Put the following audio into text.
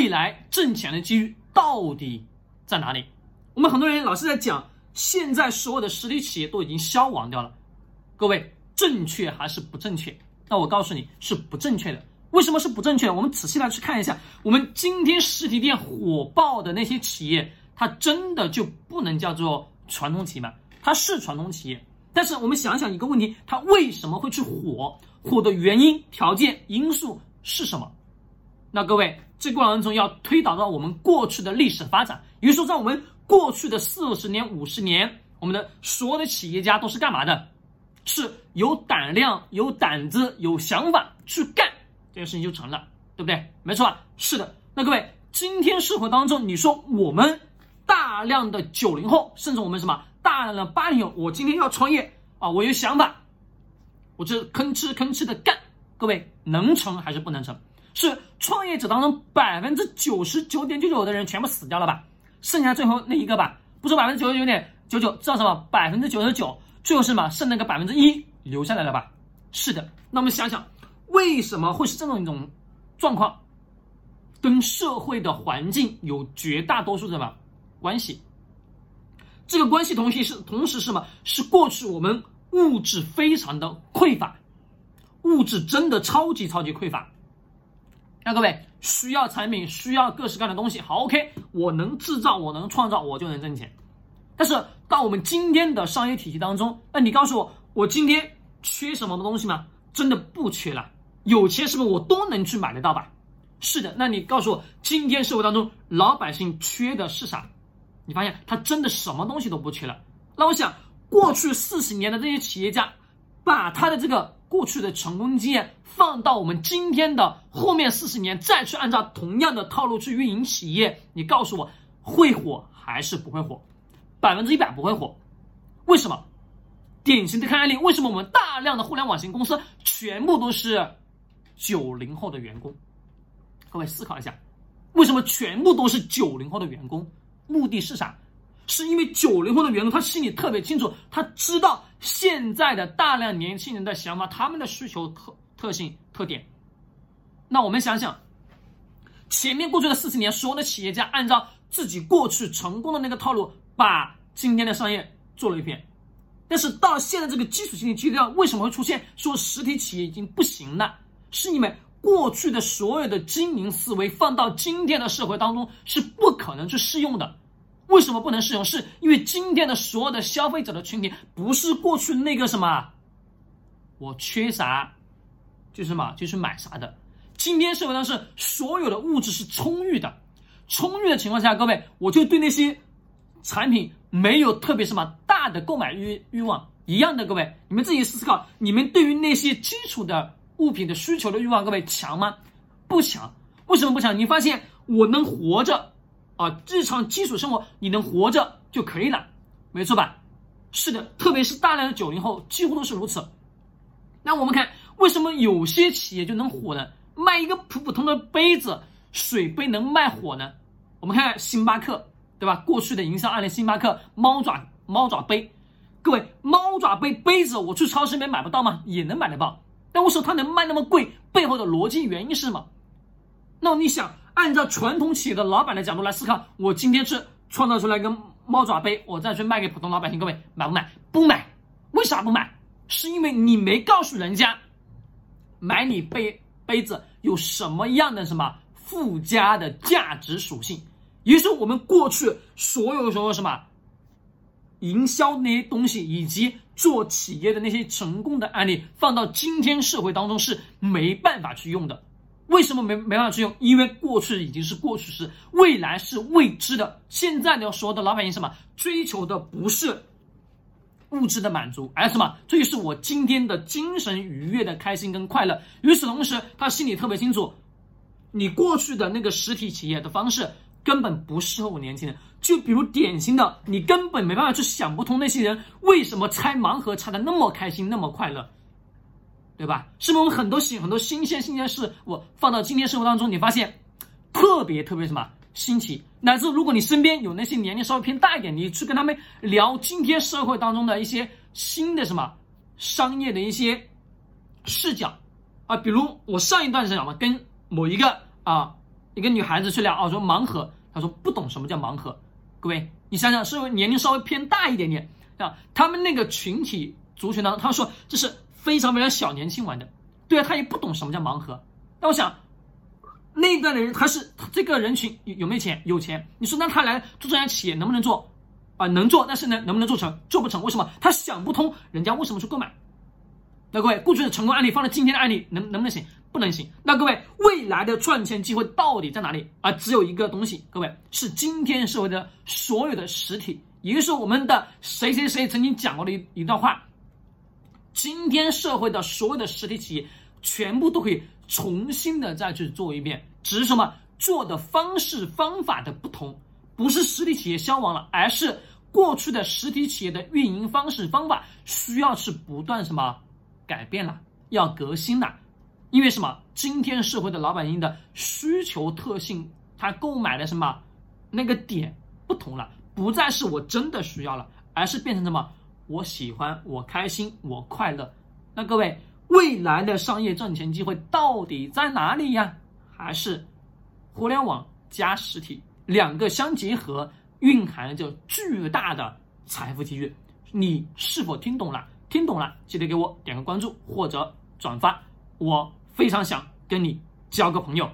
未来挣钱的机遇到底在哪里？我们很多人老是在讲，现在所有的实体企业都已经消亡掉了。各位，正确还是不正确？那我告诉你是不正确的。为什么是不正确的？我们仔细来去看一下，我们今天实体店火爆的那些企业，它真的就不能叫做传统企业吗？它是传统企业，但是我们想想一个问题，它为什么会去火？火的原因、条件、因素是什么？那各位，这过程当中要推导到我们过去的历史发展，也就是说，在我们过去的四十年、五十年，我们的所有的企业家都是干嘛的？是有胆量、有胆子、有想法去干。这件事情就成了，对不对？没错吧？是的。那各位，今天社会当中，你说我们大量的九零后，甚至我们什么大量的八零后，我今天要创业啊，我有想法，我这吭哧吭哧的干。各位能成还是不能成？是创业者当中百分之九十九点九九的人全部死掉了吧？剩下最后那一个吧？不是百分之九十九点九九，知道什么？百分之九十九，最后是什么？剩那个百分之一留下来了吧？是的。那我们想想。为什么会是这种一种状况？跟社会的环境有绝大多数什么关系？这个关系同时是同时是什么？是过去我们物质非常的匮乏，物质真的超级超级匮乏。那各位需要产品，需要各式各样的东西。好，OK，我能制造，我能创造，我就能挣钱。但是到我们今天的商业体系当中，那你告诉我，我今天缺什么东西吗？真的不缺了。有钱是不是我都能去买得到吧？是的，那你告诉我，今天社会当中老百姓缺的是啥？你发现他真的什么东西都不缺了。那我想，过去四十年的这些企业家，把他的这个过去的成功经验放到我们今天的后面四十年，再去按照同样的套路去运营企业，你告诉我会火还是不会火？百分之一百不会火。为什么？典型的看案例，为什么我们大量的互联网型公司全部都是？九零后的员工，各位思考一下，为什么全部都是九零后的员工？目的是啥？是因为九零后的员工他心里特别清楚，他知道现在的大量年轻人的想法，他们的需求特特性特点。那我们想想，前面过去的四十年，所有的企业家按照自己过去成功的那个套路，把今天的商业做了一遍。但是到现在这个基础性的基调，为什么会出现说实体企业已经不行了？是因为过去的所有的经营思维放到今天的社会当中是不可能去适用的。为什么不能适用？是因为今天的所有的消费者的群体不是过去那个什么，我缺啥就是什么就是买啥的。今天社会上是所有的物质是充裕的，充裕的情况下，各位我就对那些产品没有特别什么大的购买欲欲望。一样的，各位你们自己思考，你们对于那些基础的。物品的需求的欲望，各位强吗？不强。为什么不强？你发现我能活着啊，日常基础生活你能活着就可以了，没错吧？是的，特别是大量的九零后几乎都是如此。那我们看，为什么有些企业就能火呢？卖一个普普通的杯子，水杯能卖火呢？我们看星巴克，对吧？过去的营销案例，星巴克猫爪猫爪杯，各位猫爪杯杯子，我去超市里面买不到吗？也能买得到。但为什么它能卖那么贵？背后的逻辑原因是什么？那你想按照传统企业的老板的角度来思考，我今天是创造出来一个猫爪杯，我再去卖给普通老百姓，各位买不买？不买。为啥不买？是因为你没告诉人家，买你杯杯子有什么样的什么附加的价值属性。也就是我们过去所有说什么营销那些东西，以及。做企业的那些成功的案例，放到今天社会当中是没办法去用的。为什么没没办法去用？因为过去已经是过去式，未来是未知的。现在的所有的老百姓什么追求的不是物质的满足，而什么？这就是我今天的精神愉悦的开心跟快乐。与此同时，他心里特别清楚，你过去的那个实体企业的方式。根本不适合我年轻人，就比如典型的，你根本没办法去想不通那些人为什么拆盲盒拆的那么开心那么快乐，对吧？是不是我们很多新很多新鲜新鲜事，我放到今天生活当中，你发现特别特别什么新奇，乃至如果你身边有那些年龄稍微偏大一点，你去跟他们聊今天社会当中的一些新的什么商业的一些视角啊，比如我上一段时间讲嘛，跟某一个啊。一个女孩子去聊啊，说盲盒，她说不懂什么叫盲盒。各位，你想想，是年龄稍微偏大一点点啊，他们那个群体族群当中，他说这是非常非常小年轻玩的，对啊，他也不懂什么叫盲盒。那我想，那一段的人他是这个人群有有没有钱？有钱。你说那他来做这家企业能不能做？啊，能做，但是呢，能不能做成？做不成，为什么？他想不通，人家为什么去购买？那各位，过去的成功案例放在今天的案例，能能不能行？不能行。那各位，未来的赚钱机会到底在哪里？啊，只有一个东西，各位是今天社会的所有的实体，也就是我们的谁谁谁曾经讲过的一一段话：今天社会的所有的实体企业，全部都可以重新的再去做一遍，只是什么做的方式方法的不同，不是实体企业消亡了，而是。过去的实体企业的运营方式方法需要是不断什么改变了，要革新了，因为什么？今天社会的老百姓的需求特性，他购买的什么那个点不同了，不再是我真的需要了，而是变成什么？我喜欢，我开心，我快乐。那各位，未来的商业赚钱机会到底在哪里呀？还是互联网加实体两个相结合？蕴含着巨大的财富机遇，你是否听懂了？听懂了，记得给我点个关注或者转发，我非常想跟你交个朋友。